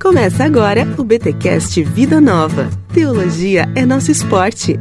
Começa agora o BTcast Vida Nova. Teologia é nosso esporte.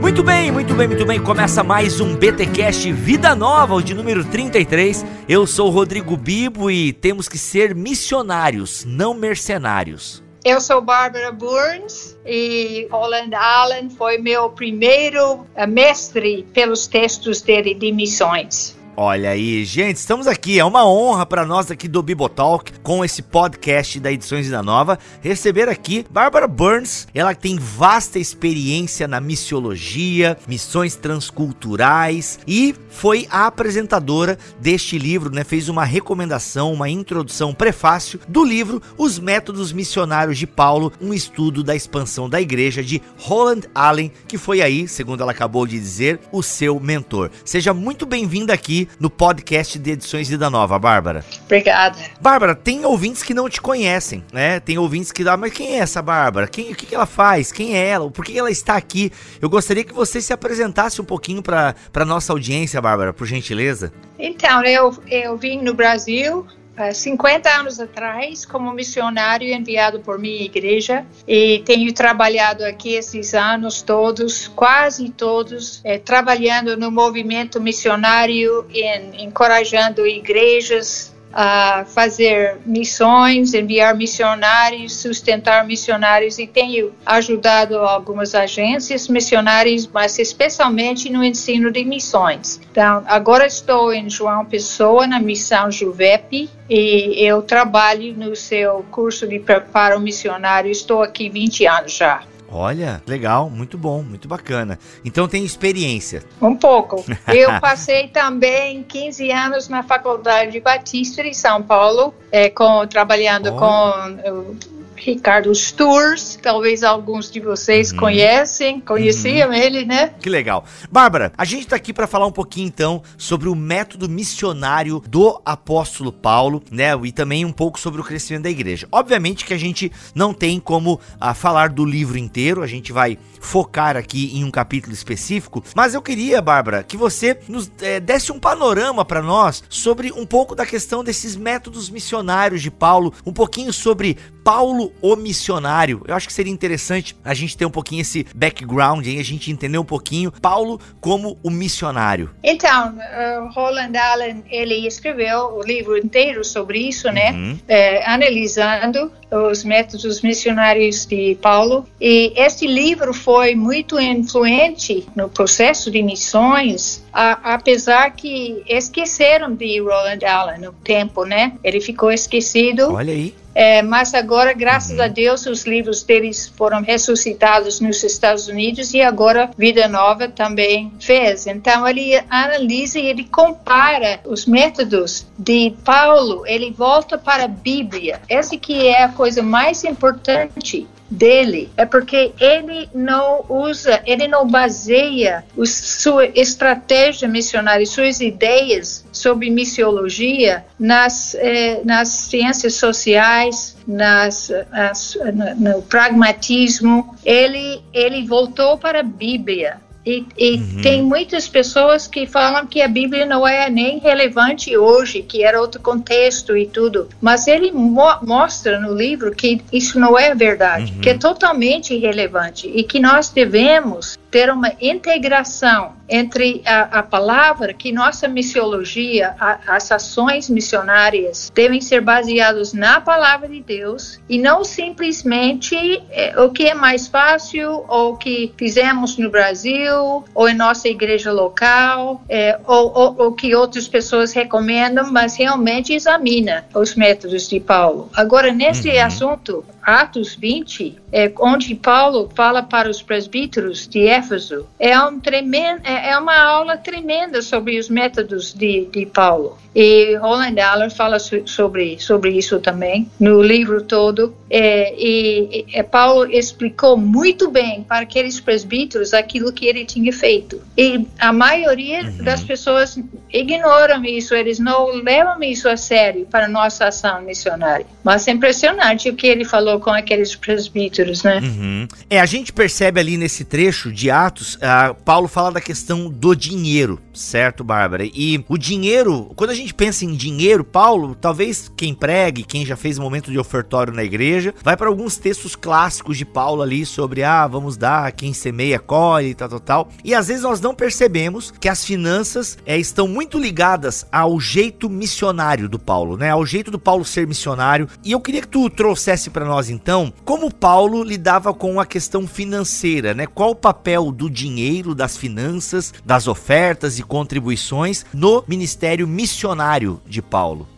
Muito bem, muito bem, muito bem. Começa mais um BTcast Vida Nova, o de número 33. Eu sou o Rodrigo Bibo e temos que ser missionários, não mercenários. Eu sou Bárbara Burns e Holland Allen foi meu primeiro eh, mestre pelos textos dele de missões. Olha aí, gente, estamos aqui. É uma honra para nós aqui do Bibotalk, com esse podcast da Edições da Nova, receber aqui Bárbara Burns. Ela tem vasta experiência na missiologia, missões transculturais e foi a apresentadora deste livro, né? Fez uma recomendação, uma introdução, prefácio do livro Os Métodos Missionários de Paulo, um estudo da expansão da igreja de Holland Allen, que foi aí, segundo ela acabou de dizer, o seu mentor. Seja muito bem-vinda aqui no podcast de Edições Vida Nova, Bárbara. Obrigada. Bárbara, tem ouvintes que não te conhecem, né? Tem ouvintes que dá, mas quem é essa Bárbara? Quem, o que, que ela faz? Quem é ela? Por que ela está aqui? Eu gostaria que você se apresentasse um pouquinho para nossa audiência, Bárbara, por gentileza. Então, eu, eu vim no Brasil 50 anos atrás como missionário enviado por minha igreja e tenho trabalhado aqui esses anos todos, quase todos, é, trabalhando no movimento missionário, em, encorajando igrejas a fazer missões, enviar missionários, sustentar missionários e tenho ajudado algumas agências missionárias, mas especialmente no ensino de missões. Então, agora estou em João Pessoa, na missão Juvep, e eu trabalho no seu curso de preparo missionário. Estou aqui 20 anos já. Olha, legal, muito bom, muito bacana. Então tem experiência. Um pouco. Eu passei também 15 anos na Faculdade Batista de São Paulo, é, com, trabalhando com Ricardo Sturz, talvez alguns de vocês uhum. conhecem, conheciam uhum. ele, né? Que legal. Bárbara, a gente está aqui para falar um pouquinho então sobre o método missionário do apóstolo Paulo, né? E também um pouco sobre o crescimento da igreja. Obviamente que a gente não tem como ah, falar do livro inteiro, a gente vai focar aqui em um capítulo específico, mas eu queria, Bárbara, que você nos é, desse um panorama para nós sobre um pouco da questão desses métodos missionários de Paulo, um pouquinho sobre Paulo o missionário. Eu acho que seria interessante a gente ter um pouquinho esse background, hein? a gente entender um pouquinho Paulo como o missionário. Então, uh, Roland Allen, ele escreveu o livro inteiro sobre isso, né? Uhum. É, analisando os métodos missionários de Paulo. E este livro foi muito influente no processo de missões, a, apesar que esqueceram de Roland Allen no tempo, né? Ele ficou esquecido. Olha aí. É, mas agora, graças uhum. a Deus, os livros deles foram ressuscitados nos Estados Unidos e agora Vida Nova também fez. Então, ele analisa e ele compara os métodos de Paulo, ele volta para a Bíblia. Essa que é a coisa mais importante dele é porque ele não usa, ele não baseia os, sua estratégia missionária, suas ideias sobre missiologia nas, eh, nas ciências sociais, nas, nas, no, no pragmatismo. Ele, ele voltou para a Bíblia. E, e uhum. tem muitas pessoas que falam que a Bíblia não é nem relevante hoje, que era outro contexto e tudo. Mas ele mo mostra no livro que isso não é verdade, uhum. que é totalmente irrelevante e que nós devemos ter uma integração entre a, a palavra, que nossa missiologia, a, as ações missionárias devem ser baseadas na palavra de Deus e não simplesmente é, o que é mais fácil ou o que fizemos no Brasil ou em nossa igreja local é, ou o que outras pessoas recomendam, mas realmente examina os métodos de Paulo. Agora, nesse uhum. assunto, Atos 20, é, onde Paulo fala para os presbíteros de Éfeso, é, um tremendo, é, é uma aula tremenda sobre os métodos de, de Paulo. E Roland Aller fala sobre, sobre isso também no livro todo. É, e, e, Paulo explicou muito bem para aqueles presbíteros aquilo que ele tinha feito. E a maioria uhum. das pessoas ignoram isso, eles não levam isso a sério para nossa ação missionária. Mas é impressionante o que ele falou falou com aqueles presbíteros, né? Uhum. É, a gente percebe ali nesse trecho de Atos, uh, Paulo fala da questão do dinheiro, certo, Bárbara? E o dinheiro, quando a gente pensa em dinheiro, Paulo, talvez quem pregue, quem já fez momento de ofertório na igreja, vai para alguns textos clássicos de Paulo ali sobre, ah, vamos dar, quem semeia, colhe, tal, tal, tal. E às vezes nós não percebemos que as finanças é, estão muito ligadas ao jeito missionário do Paulo, né? Ao jeito do Paulo ser missionário. E eu queria que tu trouxesse para nós então como Paulo lidava com a questão financeira, né? Qual o papel do dinheiro, das finanças, das ofertas e contribuições no ministério missionário de Paulo?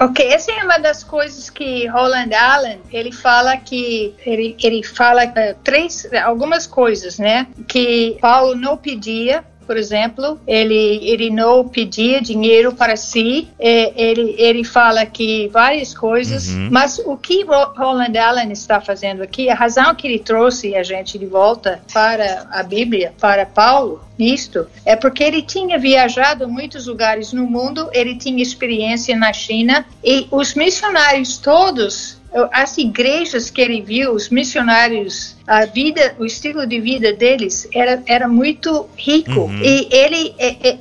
Ok, essa é uma das coisas que Roland Allen ele fala que ele, ele fala uh, três algumas coisas, né? Que Paulo não pedia por exemplo, ele, ele não pedia dinheiro para si, ele, ele fala que várias coisas, uhum. mas o que Roland Allen está fazendo aqui, a razão que ele trouxe a gente de volta para a Bíblia, para Paulo, nisto, é porque ele tinha viajado a muitos lugares no mundo, ele tinha experiência na China e os missionários todos as igrejas que ele viu, os missionários a vida, o estilo de vida deles era, era muito rico. Uhum. E ele,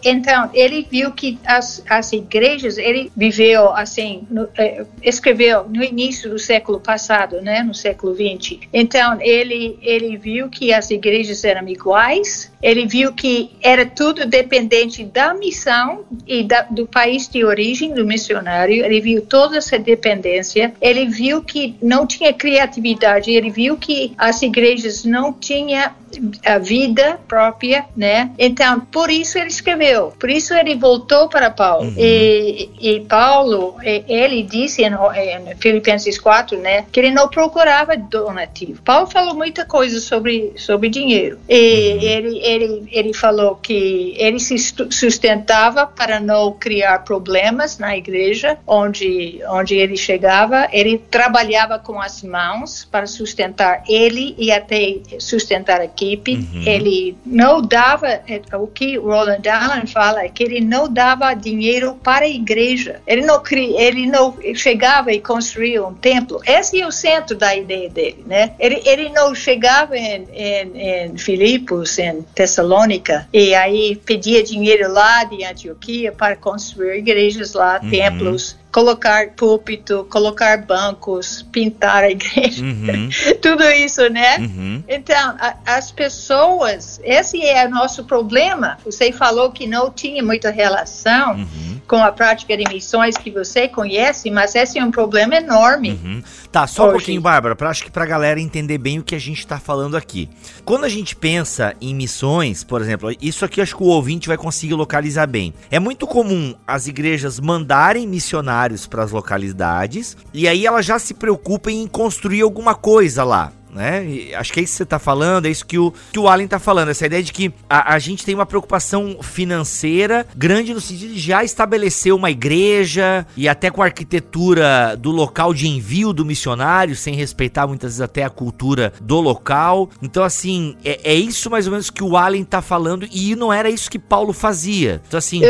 então, ele viu que as, as igrejas, ele viveu assim, no, é, escreveu no início do século passado, né, no século 20. Então, ele, ele viu que as igrejas eram iguais, ele viu que era tudo dependente da missão e da, do país de origem do missionário, ele viu toda essa dependência, ele viu que não tinha criatividade, ele viu que as igrejas não tinham a vida própria, né? Então, por isso ele escreveu, por isso ele voltou para Paulo. Uhum. E, e, Paulo, ele disse em, em, Filipenses 4, né, que ele não procurava donativo. Paulo falou muita coisa sobre, sobre dinheiro. E uhum. ele, ele, ele falou que ele se sustentava para não criar problemas na igreja onde, onde ele chegava. Ele trabalhava com as mãos para sustentar ele e até sustentar a equipe. Uhum. Ele não dava, é, o que Roland Allen fala é que ele não dava dinheiro para a igreja. Ele não, ele não chegava e construía um templo. Esse é o centro da ideia dele, né? Ele, ele não chegava em, em, em Filipos, em Tessalônica, e aí pedia dinheiro lá de Antioquia para construir igrejas lá, uhum. templos colocar púlpito, colocar bancos, pintar a igreja, uhum. tudo isso, né? Uhum. Então, a, as pessoas, esse é o nosso problema. Você falou que não tinha muita relação. Uhum com a prática de missões que você conhece, mas esse é um problema enorme. Uhum. Tá, só hoje. um pouquinho, Bárbara, pra, acho que pra galera entender bem o que a gente tá falando aqui. Quando a gente pensa em missões, por exemplo, isso aqui acho que o ouvinte vai conseguir localizar bem. É muito comum as igrejas mandarem missionários para as localidades e aí elas já se preocupam em construir alguma coisa lá né? E acho que é isso que você está falando, é isso que o, que o Allen está falando, essa ideia de que a, a, gente tem uma preocupação financeira grande no sentido de já estabelecer uma igreja e até com a arquitetura do local de envio do missionário, sem respeitar muitas vezes até a cultura do local. Então, assim, é, é isso mais ou menos que o Allen está falando e não era isso que Paulo fazia. Então, assim.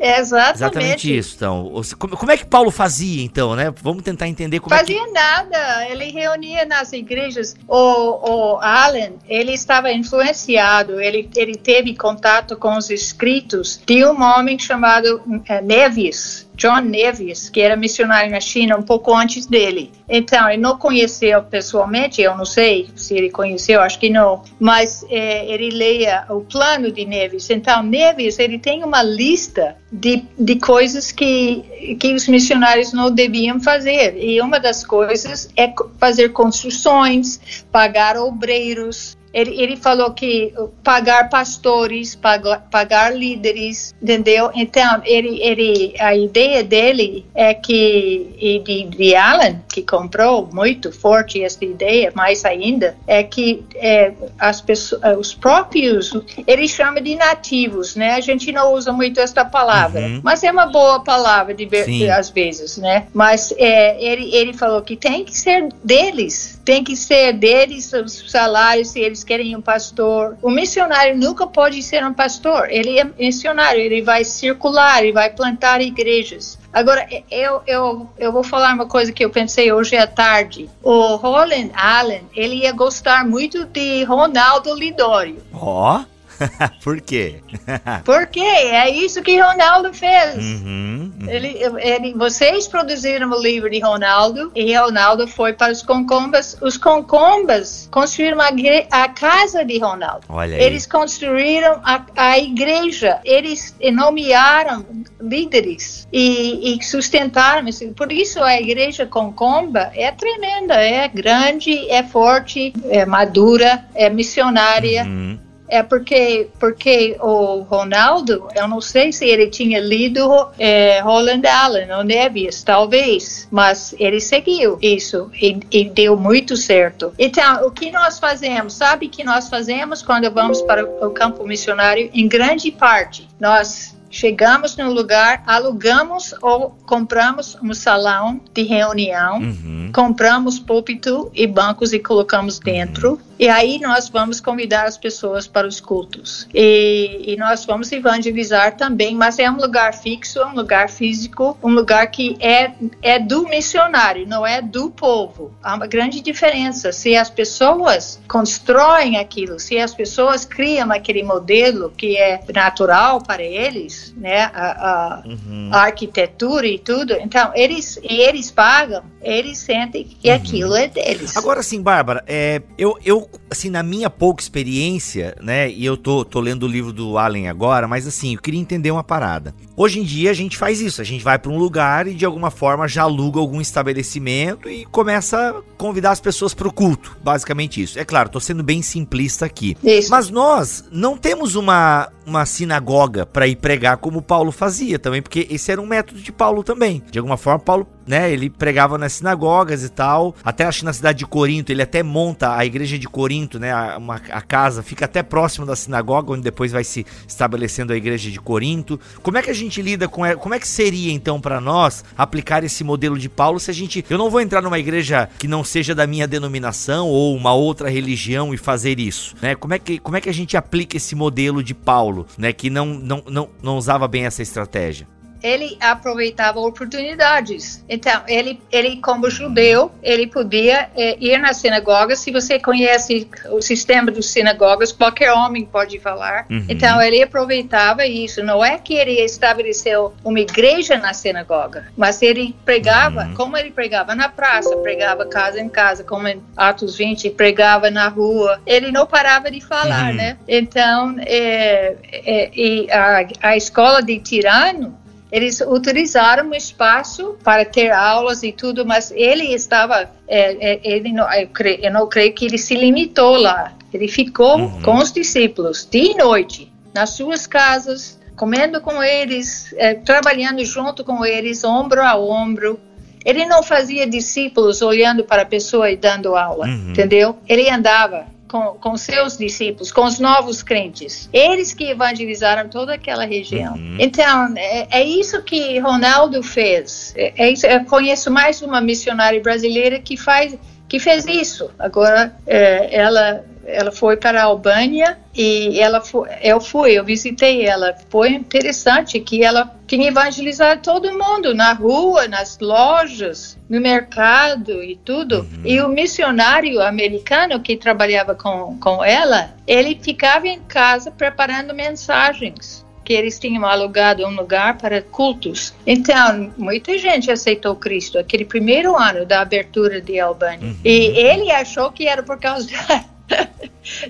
Exatamente. Exatamente isso. Então, como, como, é que Paulo fazia, então, né? Vamos tentar entender como fazia é que... nada. Ele reunia nas igrejas o, o Allen, ele estava influenciado, ele, ele teve contato com os escritos de um homem chamado uh, Neves, John Nevis, que era missionário na China um pouco antes dele. Então, ele não conheceu pessoalmente, eu não sei se ele conheceu, acho que não, mas é, ele leia o plano de Nevis. Então, Nevis, ele tem uma lista de, de coisas que, que os missionários não deviam fazer. E uma das coisas é fazer construções, pagar obreiros, ele, ele falou que pagar pastores, pagar, pagar líderes, entendeu? Então, ele, ele, a ideia dele é que, e de, de Allen, que comprou muito forte essa ideia, mais ainda, é que é, as pessoas, os próprios, ele chama de nativos, né? A gente não usa muito essa palavra, uhum. mas é uma boa palavra de, de, às vezes, né? Mas é, ele, ele falou que tem que ser deles, tem que ser deles os salários se eles querem um pastor. O missionário nunca pode ser um pastor. Ele é missionário, ele vai circular, ele vai plantar igrejas. Agora, eu, eu, eu vou falar uma coisa que eu pensei hoje à tarde. O Roland Allen, ele ia gostar muito de Ronaldo Lidório. Ó. Oh. Por quê? Porque é isso que Ronaldo fez. Uhum, uhum. Ele, ele, vocês produziram o livro de Ronaldo e Ronaldo foi para os concombas. Os concombas construíram a, a casa de Ronaldo. Olha eles construíram a, a, igreja. Eles nomearam líderes e, e sustentaram. Por isso a igreja concomba é tremenda, é grande, é forte, é madura, é missionária. Uhum é porque porque o Ronaldo, eu não sei se ele tinha lido é, Roland Allen ou Neves, talvez, mas ele seguiu isso e, e, deu muito certo. Então, o que nós fazemos? Sabe o que nós fazemos quando vamos para o campo missionário? Em grande parte, nós Chegamos no lugar, alugamos ou compramos um salão de reunião, uhum. compramos púlpito e bancos e colocamos dentro. Uhum. E aí nós vamos convidar as pessoas para os cultos. E, e, nós vamos evangelizar também, mas é um lugar fixo, é um lugar físico, um lugar que é, é do missionário, não é do povo. Há uma grande diferença. Se as pessoas constroem aquilo, se as pessoas criam aquele modelo que é natural para eles, né, a, a, uhum. a arquitetura e tudo, então eles, eles pagam, eles sentem que uhum. aquilo é deles. Agora sim, Bárbara, é, eu, eu assim, na minha pouca experiência, né, e eu tô, tô lendo o livro do Allen agora, mas assim, eu queria entender uma parada. Hoje em dia a gente faz isso, a gente vai para um lugar e de alguma forma já aluga algum estabelecimento e começa a convidar as pessoas para o culto, basicamente isso. É claro, tô sendo bem simplista aqui. Isso. Mas nós não temos uma, uma sinagoga para ir pregar como Paulo fazia também, porque esse era um método de Paulo também. De alguma forma, Paulo né? Ele pregava nas sinagogas e tal. Até acho que na cidade de Corinto, ele até monta a igreja de Corinto, né? A, uma, a casa fica até próximo da sinagoga, onde depois vai se estabelecendo a igreja de Corinto. Como é que a gente lida com como é que seria então para nós aplicar esse modelo de Paulo se a gente eu não vou entrar numa igreja que não seja da minha denominação ou uma outra religião e fazer isso, né? Como é que como é que a gente aplica esse modelo de Paulo, né, que não não, não, não usava bem essa estratégia? Ele aproveitava oportunidades. Então, ele, ele como judeu, ele podia é, ir na sinagoga. Se você conhece o sistema dos sinagogas, qualquer homem pode falar. Uhum. Então, ele aproveitava isso. Não é que ele estabeleceu uma igreja na sinagoga, mas ele pregava, uhum. como ele pregava na praça, pregava casa em casa, como em Atos 20, pregava na rua. Ele não parava de falar, uhum. né? Então, é, é, e a, a escola de Tirano eles utilizaram o espaço para ter aulas e tudo, mas ele estava, é, é, ele não, eu, creio, eu, não creio que ele se limitou lá. Ele ficou uhum. com os discípulos dia e noite, nas suas casas, comendo com eles, é, trabalhando junto com eles, ombro a ombro. Ele não fazia discípulos olhando para a pessoa e dando aula, uhum. entendeu? Ele andava com, com seus discípulos, com os novos crentes. Eles que evangelizaram toda aquela região. Uhum. Então, é, é, isso que Ronaldo fez. É, é isso, eu conheço mais uma missionária brasileira que faz que fez isso. Agora, é, ela ela foi para a Albânia e ela foi, eu fui, eu visitei ela. Foi interessante que ela tinha evangelizado todo mundo na rua, nas lojas, no mercado e tudo. Uhum. E o missionário americano que trabalhava com, com ela, ele ficava em casa preparando mensagens que eles tinham alugado um lugar para cultos. Então, muita gente aceitou Cristo aquele primeiro ano da abertura de Albânia. Uhum. E ele achou que era por causa da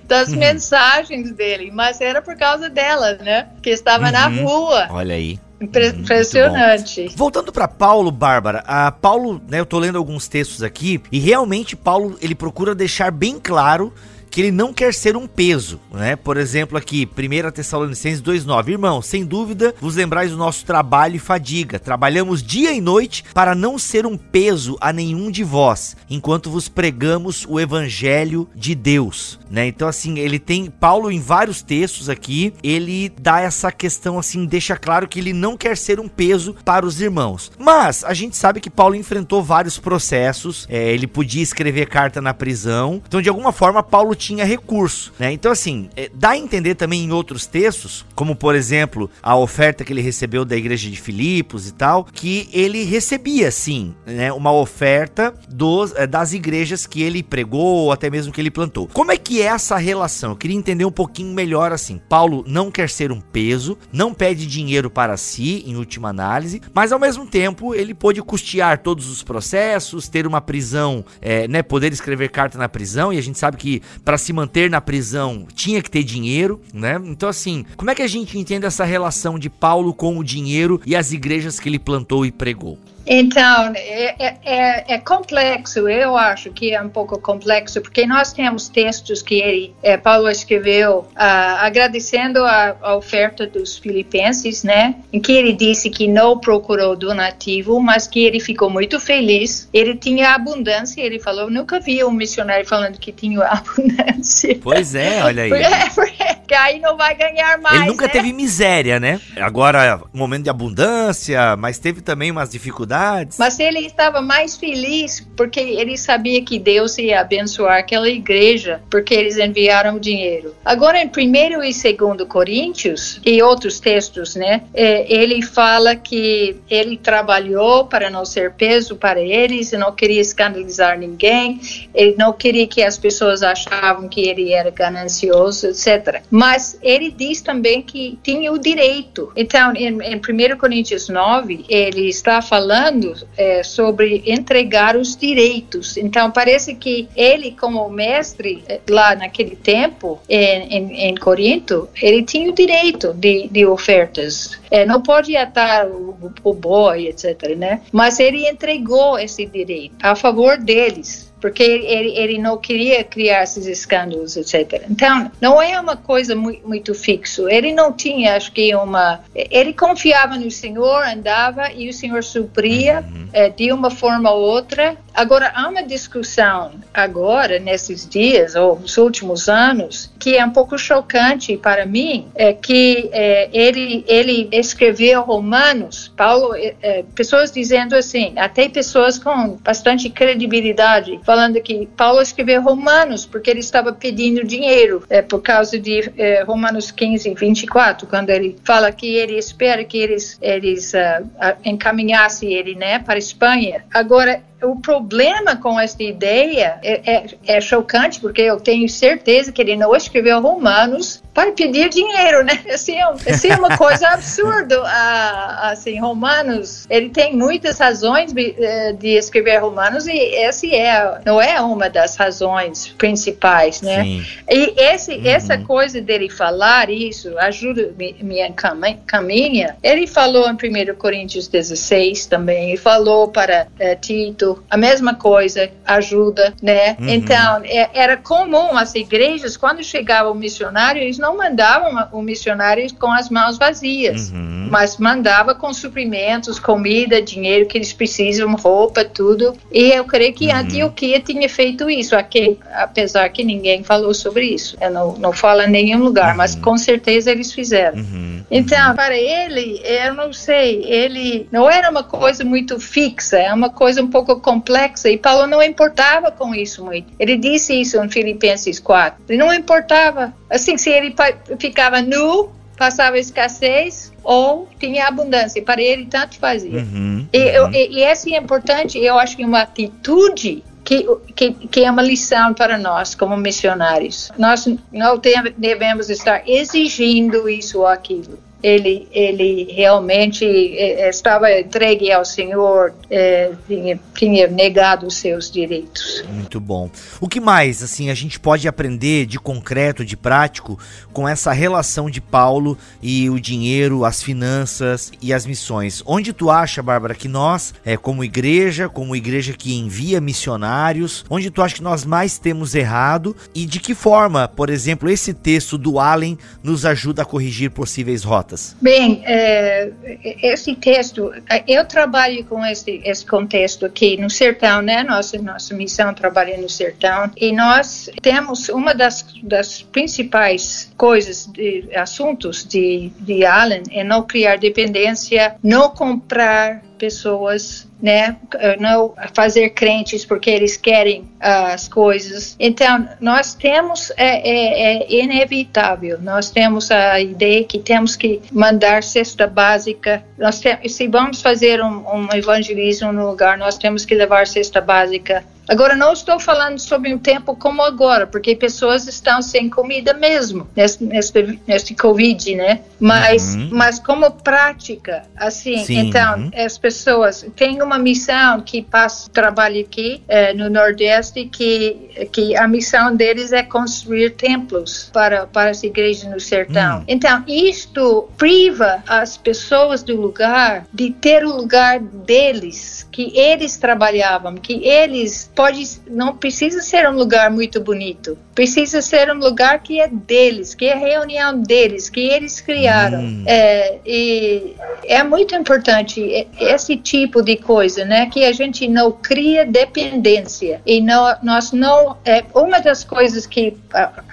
das uhum. mensagens dele, mas era por causa dela, né? Que estava uhum. na rua. Olha aí. Impressionante. Voltando para Paulo, Bárbara, a Paulo, né, eu tô lendo alguns textos aqui e realmente Paulo ele procura deixar bem claro que ele não quer ser um peso, né? Por exemplo, aqui, 1 Tessalonicenses 2,9. Irmão, sem dúvida, vos lembrais do nosso trabalho e fadiga. Trabalhamos dia e noite para não ser um peso a nenhum de vós, enquanto vos pregamos o evangelho de Deus, né? Então, assim, ele tem, Paulo, em vários textos aqui, ele dá essa questão, assim, deixa claro que ele não quer ser um peso para os irmãos. Mas, a gente sabe que Paulo enfrentou vários processos, é, ele podia escrever carta na prisão, então, de alguma forma, Paulo tinha recurso, né? Então, assim, é, dá a entender também em outros textos, como por exemplo, a oferta que ele recebeu da igreja de Filipos e tal, que ele recebia sim, né, uma oferta dos, é, das igrejas que ele pregou ou até mesmo que ele plantou. Como é que é essa relação? Eu queria entender um pouquinho melhor assim. Paulo não quer ser um peso, não pede dinheiro para si, em última análise, mas ao mesmo tempo ele pôde custear todos os processos, ter uma prisão, é, né, poder escrever carta na prisão, e a gente sabe que para se manter na prisão tinha que ter dinheiro, né? Então, assim, como é que a gente entende essa relação de Paulo com o dinheiro e as igrejas que ele plantou e pregou? Então, é, é, é, é, complexo, eu acho que é um pouco complexo, porque nós temos textos que ele, é, Paulo escreveu uh, agradecendo a, a, oferta dos filipenses, né, em que ele disse que não procurou donativo, mas que ele ficou muito feliz, ele tinha abundância, ele falou, nunca vi um missionário falando que tinha abundância. Pois é, olha aí. que aí não vai ganhar mais, Ele nunca né? teve miséria, né? Agora, momento de abundância, mas teve também umas dificuldades mas ele estava mais feliz porque ele sabia que Deus ia abençoar aquela igreja, porque eles enviaram o dinheiro. Agora, em 1 e 2 Coríntios, e outros textos, né, é, ele fala que ele trabalhou para não ser peso para eles, não queria escandalizar ninguém, ele não queria que as pessoas achavam que ele era ganancioso, etc. Mas ele diz também que tinha o direito. Então, em, em 1 Coríntios 9, ele está falando falando é, sobre entregar os direitos. Então, parece que ele, como mestre é, lá naquele tempo, em, em, em Corinto, ele tinha o direito de, de ofertas. É, não pode atar o, o boi, etc., né? Mas ele entregou esse direito a favor deles porque ele, ele não queria criar esses escândalos, etc. Então, não é uma coisa muito, muito fixo. Ele não tinha, acho que, uma. Ele confiava no Senhor, andava e o Senhor supria uhum. É, de uma forma ou outra. Agora, há uma discussão agora, nesses dias, ou nos últimos anos, que é um pouco chocante para mim, é que é, ele, ele escreveu Romanos, Paulo, é, é pessoas dizendo assim, até pessoas com bastante credibilidade, falando que Paulo escreveu Romanos porque ele estava pedindo dinheiro, é, por causa de é, Romanos 15, 24, quando ele fala que ele espera que eles, eles uh, encaminhassem ele né, para Espanha. Agora, o problema com essa ideia é, é, é, chocante, porque eu tenho certeza que ele não escreveu Romanos para pedir dinheiro, né? Assim, é, assim é uma coisa absurda. Ah, assim, Romanos, ele tem muitas razões de, eh, de escrever Romanos e essa é, não é uma das razões principais, né? Sim. E esse, uhum. essa coisa dele falar isso ajuda minha caminha. Ele falou em 1 Coríntios 16 também, ele falou para uh, A mesma coisa, ajuda, né? Uhum. Então, é, era comum as igrejas, quando chegava o missionário, eles não mandavam o missionário com as mãos vazias, uhum. mas mandava com suprimentos, comida, dinheiro que eles precisam, roupa, tudo. E eu creio que uhum. Antioquia tinha feito isso, aqui, apesar que ninguém falou sobre isso. Eu não, não falo em nenhum lugar, mas uhum. com certeza eles fizeram. Uhum. Então, para ele, eu não sei, ele não era uma coisa muito fixa, é uma coisa um pouco complexa e Paulo não importava com isso muito. Ele disse isso em Filipenses 4. Ele não importava. Assim, se ele ficava nu, passava escassez ou tinha abundância. Para ele, tanto fazia. Uhum, e, uhum. e, e essa é importante, eu acho que uma atitude que, que, que, é uma lição para nós como missionários. Nós não devemos estar exigindo isso ou aquilo. Ele, ele realmente eh, estava entregue ao Senhor, eh, tinha, tinha negado os seus direitos. Muito bom. O que mais, assim, a gente pode aprender de concreto, de prático, com essa relação de Paulo e o dinheiro, as finanças e as missões? Onde tu acha, Bárbara, que nós, é, como igreja, como igreja que envia missionários, onde tu acha que nós mais temos errado e de que forma, por exemplo, esse texto do Allen nos ajuda a corrigir possíveis rotas? Bem, é, esse texto, eu trabalho com esse, esse contexto aqui no sertão, né? Nossa, nossa missão trabalha no sertão e nós temos uma das, das principais coisas, de, assuntos de, de Allen é não criar dependência, não comprar pessoas né, não fazer crentes porque eles querem as coisas. Então, nós temos, é, é, é, inevitável, nós temos a ideia que temos que mandar cesta básica. Nós te, se vamos fazer um, um evangelismo no lugar, nós temos que levar cesta básica Agora, não estou falando sobre um tempo como agora, porque pessoas estão sem comida mesmo, nesse, nesse, nesse Covid, né? Mas, uhum. mas como prática, assim, Sim, então, uhum. as pessoas têm uma missão que passa trabalho aqui eh, no Nordeste, que, que a missão deles é construir templos para, para as igrejas no sertão. Uhum. Então, isto priva as pessoas do lugar de ter o lugar deles, que eles trabalhavam, que eles pode não precisa ser um lugar muito bonito, precisa ser um lugar que é deles, que é reunião deles, que eles criaram. Hum. É, e é muito importante esse tipo de coisa, né? Que a gente não cria dependência e não, nós não é uma das coisas que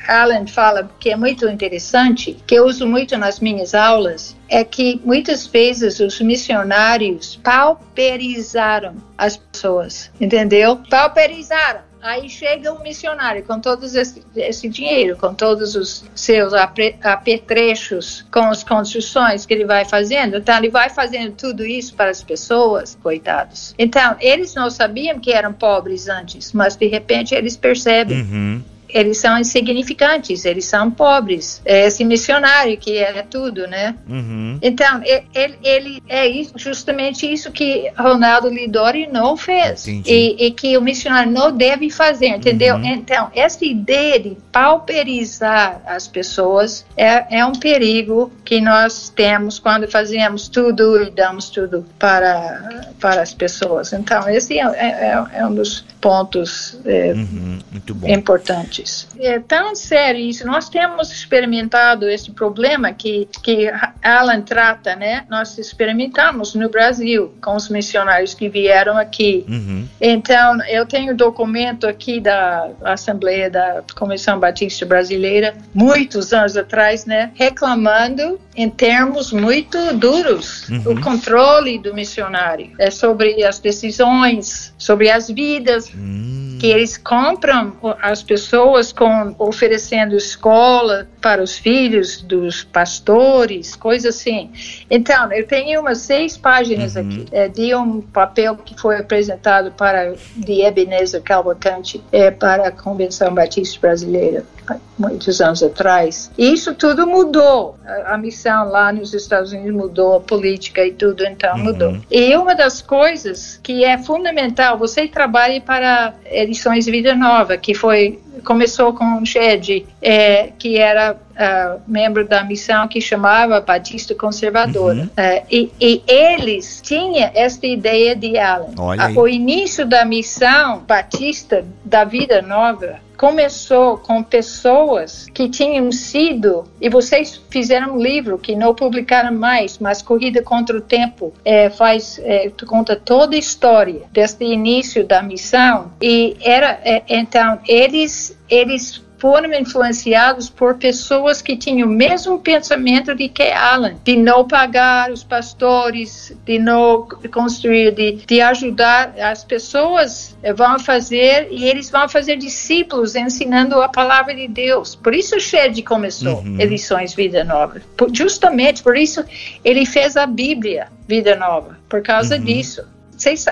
Alan fala que é muito interessante, que eu uso muito nas minhas aulas, é que muitas vezes os missionários pauperizaram as pessoas, entendeu? Pauperizaram. Aí chega um missionário com todo esse, esse, dinheiro, com todos os seus apetrechos, com as construções que ele vai fazendo. Então, ele vai fazendo tudo isso para as pessoas, coitados. Então, eles não sabiam que eram pobres antes, mas de repente eles percebem. Uhum eles são insignificantes, eles são pobres. É esse missionário que é tudo, né? Uhum. Então, ele, ele, é justamente isso que Ronaldo Lidori não fez e, e, que o missionário não deve fazer, entendeu? Uhum. Então, essa ideia de pauperizar as pessoas é, é um perigo que nós temos quando fazemos tudo e damos tudo para, para as pessoas. Então, esse é, é, é um dos pontos é, uhum, importantes. É tão sério isso. Nós temos experimentado esse problema que, que Alan trata, né? Nós experimentamos no Brasil com os missionários que vieram aqui. Uhum. Então, eu tenho documento aqui da Assembleia da Comissão Batista Brasileira, muitos anos atrás, né? Reclamando em termos muito duros uhum. o controle do missionário é sobre as decisões, sobre as vidas hum. que eles compram as pessoas com oferecendo escola para os filhos dos pastores, coisas assim. Então, eu tenho umas seis páginas uhum. aqui é, de um papel que foi apresentado para de Ebenezer Cavalcante é, para a Convenção Batista Brasileira muitos anos atrás. E isso tudo mudou. A, a, missão lá nos Estados Unidos mudou, a política e tudo, então uhum. mudou. E uma das coisas que é fundamental, você trabalha para Edições Vida Nova, que foi começou com o Shed, é, que era uh, membro da missão que chamava Batista Conservadora. Uhum. Uh, e, e, eles tinham esta ideia de Allen. Uh, o início da missão Batista da Vida Nova começou com pessoas que tinham sido, e vocês fizeram um livro que não publicaram mais, mas Corrida contra o Tempo é, faz é, conta toda a história deste início da missão. E era é, então eles eles foram influenciados por pessoas que tinham o mesmo pensamento de que Alan, de não pagar os pastores, de não construir, de, de ajudar as pessoas eh, vão fazer e eles vão fazer discípulos ensinando a palavra de Deus. Por isso Shed começou uhum. Edições Vida Nova. Por, justamente por isso ele fez a Bíblia Vida Nova, por causa uhum. disso.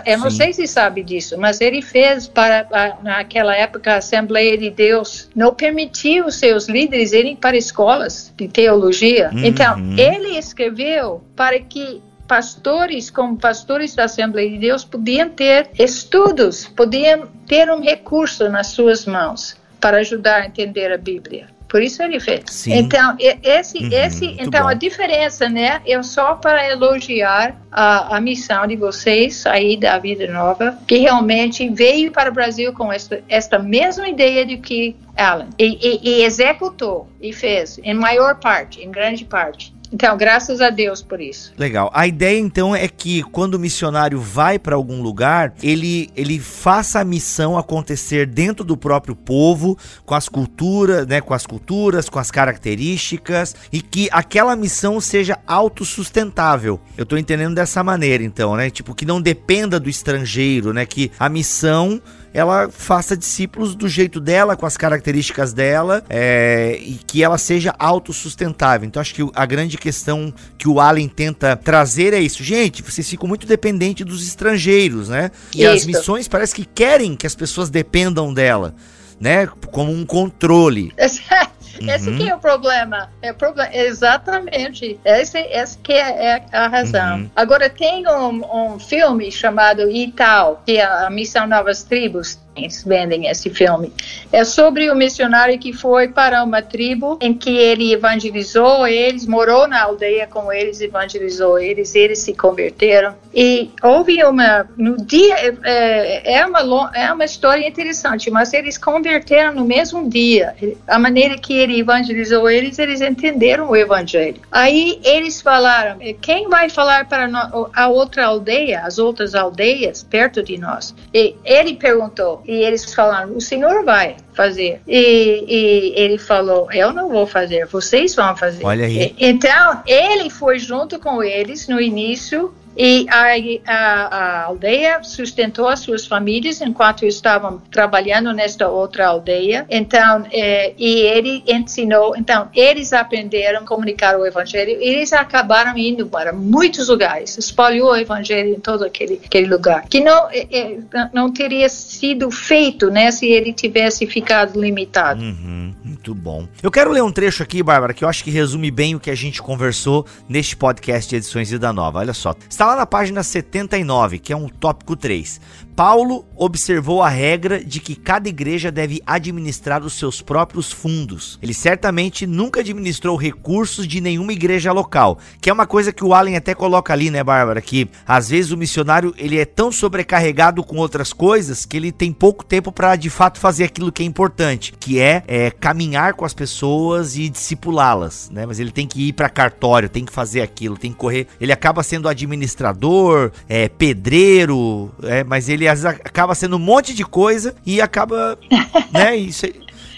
Eu não Sim. sei se sabe disso, mas ele fez para naquela época a Assembleia de Deus não permitiu os seus líderes irem para escolas de teologia. Uhum. Então ele escreveu para que pastores, como pastores da Assembleia de Deus, podiam ter estudos, podiam ter um recurso nas suas mãos para ajudar a entender a Bíblia. Por isso ele fez. Sim. Então, esse, uhum, esse, então a diferença, né? Eu só para elogiar a, a missão de vocês aí da Vida Nova, que realmente veio para o Brasil com esta, esta mesma ideia de que Alan e, e, e executou e fez em maior parte, em grande parte. Então, graças a Deus por isso. Legal. A ideia então é que quando o missionário vai para algum lugar, ele ele faça a missão acontecer dentro do próprio povo, com as culturas, né, com as culturas, com as características e que aquela missão seja autossustentável. Eu tô entendendo dessa maneira então, né? Tipo que não dependa do estrangeiro, né, que a missão ela faça discípulos do jeito dela, com as características dela, é, e que ela seja autossustentável. Então acho que a grande questão que o Allen tenta trazer é isso. Gente, vocês ficam muito dependentes dos estrangeiros, né? E isso. as missões parece que querem que as pessoas dependam dela, né? Como um controle. Esse uhum. que é o problema. É o problema. Exatamente. Esse, esse que é, é a razão. Uhum. Agora, tem um, um filme chamado Ital, que é a Missão Novas Tribos vendem esse filme. É sobre o missionário que foi para uma tribo em que ele evangelizou eles, morou na aldeia com eles, evangelizou eles, eles se converteram. E houve uma, no dia, é, é, uma, é uma história interessante, mas eles converteram no mesmo dia. A maneira que ele evangelizou eles, eles entenderam o evangelho. Aí eles falaram, quem vai falar para a outra aldeia, as outras aldeias perto de nós? E ele perguntou, e eles falaram: o senhor vai fazer. E, e, ele falou: Eu não vou fazer, vocês vão fazer. Olha aí. E, então, ele foi junto com eles no início e a, a, a, aldeia sustentou as suas famílias enquanto estavam trabalhando nesta outra aldeia. Então, é, e ele ensinou. Então, eles aprenderam a comunicar o evangelho. E eles acabaram indo para muitos lugares, espalhou o evangelho em todo aquele, aquele lugar, que não é, é não teria sido feito, né, se ele tivesse ficado limitado. Uhum, muito bom. Eu quero ler um trecho aqui, Bárbara, que eu acho que resume bem o que a gente conversou neste podcast de Edições Vida Nova. Olha só. Está Está lá na página 79, que é um tópico 3. Paulo observou a regra de que cada igreja deve administrar os seus próprios fundos. Ele certamente nunca administrou recursos de nenhuma igreja local, que é uma coisa que o Allen até coloca ali, né, Bárbara, que às vezes o missionário ele é tão sobrecarregado com outras coisas que ele tem pouco tempo para de fato fazer aquilo que é importante, que é, é caminhar com as pessoas e discipulá-las, né? Mas ele tem que ir para cartório, tem que fazer aquilo, tem que correr. Ele acaba sendo administrador, é pedreiro, é, mas ele ele acaba sendo um monte de coisa e acaba, né, isso,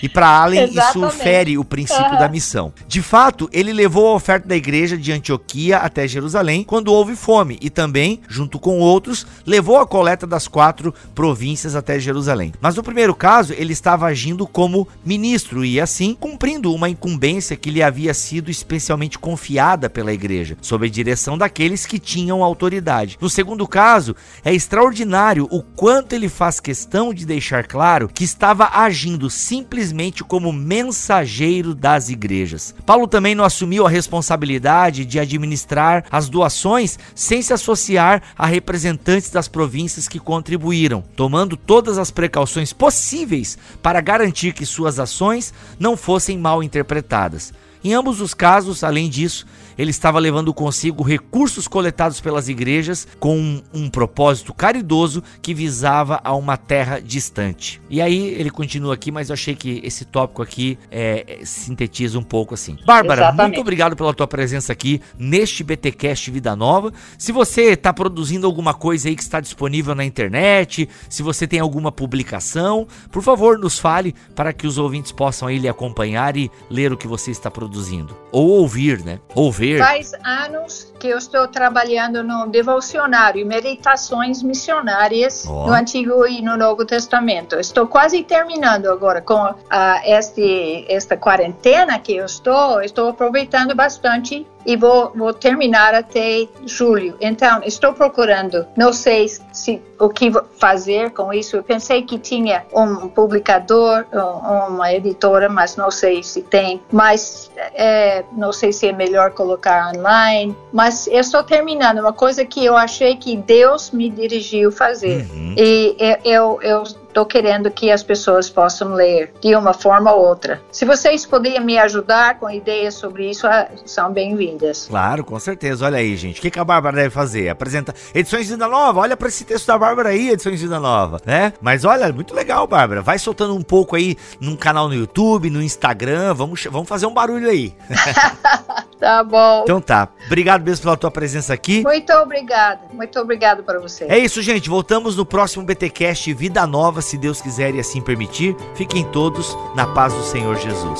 e para Allen isso fere o princípio uhum. da missão. De fato, ele levou a oferta da igreja de Antioquia até Jerusalém quando houve fome e também, junto com outros, levou a coleta das quatro províncias até Jerusalém. Mas no primeiro caso, ele estava agindo como ministro e assim cumprindo uma incumbência que lhe havia sido especialmente confiada pela igreja, sob a direção daqueles que tinham autoridade. No segundo caso, é extraordinário o quanto ele faz questão de deixar claro que estava agindo simplesmente simplesmente como mensageiro das igrejas. Paulo também não assumiu a responsabilidade de administrar as doações sem se associar a representantes das províncias que contribuíram, tomando todas as precauções possíveis para garantir que suas ações não fossem mal interpretadas. Em ambos os casos, além disso, ele estava levando consigo recursos coletados pelas igrejas com um, um, propósito caridoso que visava a uma terra distante. E aí ele continua aqui, mas eu achei que esse tópico aqui é, é sintetiza um pouco assim. Bárbara, Exatamente. muito obrigado pela tua presença aqui neste BTcast Vida Nova. Se você está produzindo alguma coisa aí que está disponível na internet, se você tem alguma publicação, por favor, nos fale para que os ouvintes possam aí lhe acompanhar e ler o que você está produzindo ou ouvir, né? Ouvir ver. Faz anos que eu estou trabalhando no devocionário, meditações missionárias oh. no Antigo e no Novo Testamento. Estou quase terminando agora com uh, este, esta quarentena que eu estou. Estou aproveitando bastante e vou, vou terminar até julho. Então, estou procurando, não sei se o que fazer com isso. Eu pensei que tinha um publicador, uma editora, mas não sei se tem. Mas é, não sei se é melhor colocar online. Mas eu estou terminando uma coisa que eu achei que Deus me dirigiu fazer. Uhum. E eu, eu estou querendo que as pessoas possam ler de uma forma ou outra. Se vocês puderem me ajudar com ideias sobre isso, ah, são bem-vindas. Claro, com certeza. Olha aí, gente. O que, que a Bárbara deve fazer? Apresenta Edições Vida Nova. Olha para esse texto da Bárbara aí, Edições Vida Nova, né? Mas olha, muito legal, Bárbara. Vai soltando um pouco aí num canal no YouTube, no Instagram. Vamos, vamos fazer um barulho aí. tá bom. Então tá. Obrigado mesmo pela tua presença aqui. Muito obrigada. Muito obrigado para você. É isso, gente. Voltamos no próximo BTcast Vida Nova se Deus quiser e assim permitir. Fiquem todos na paz do Senhor Jesus.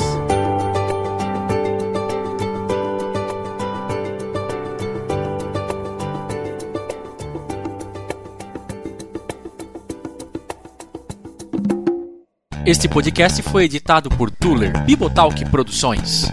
Este podcast foi editado por Tuller Bibotalk Produções.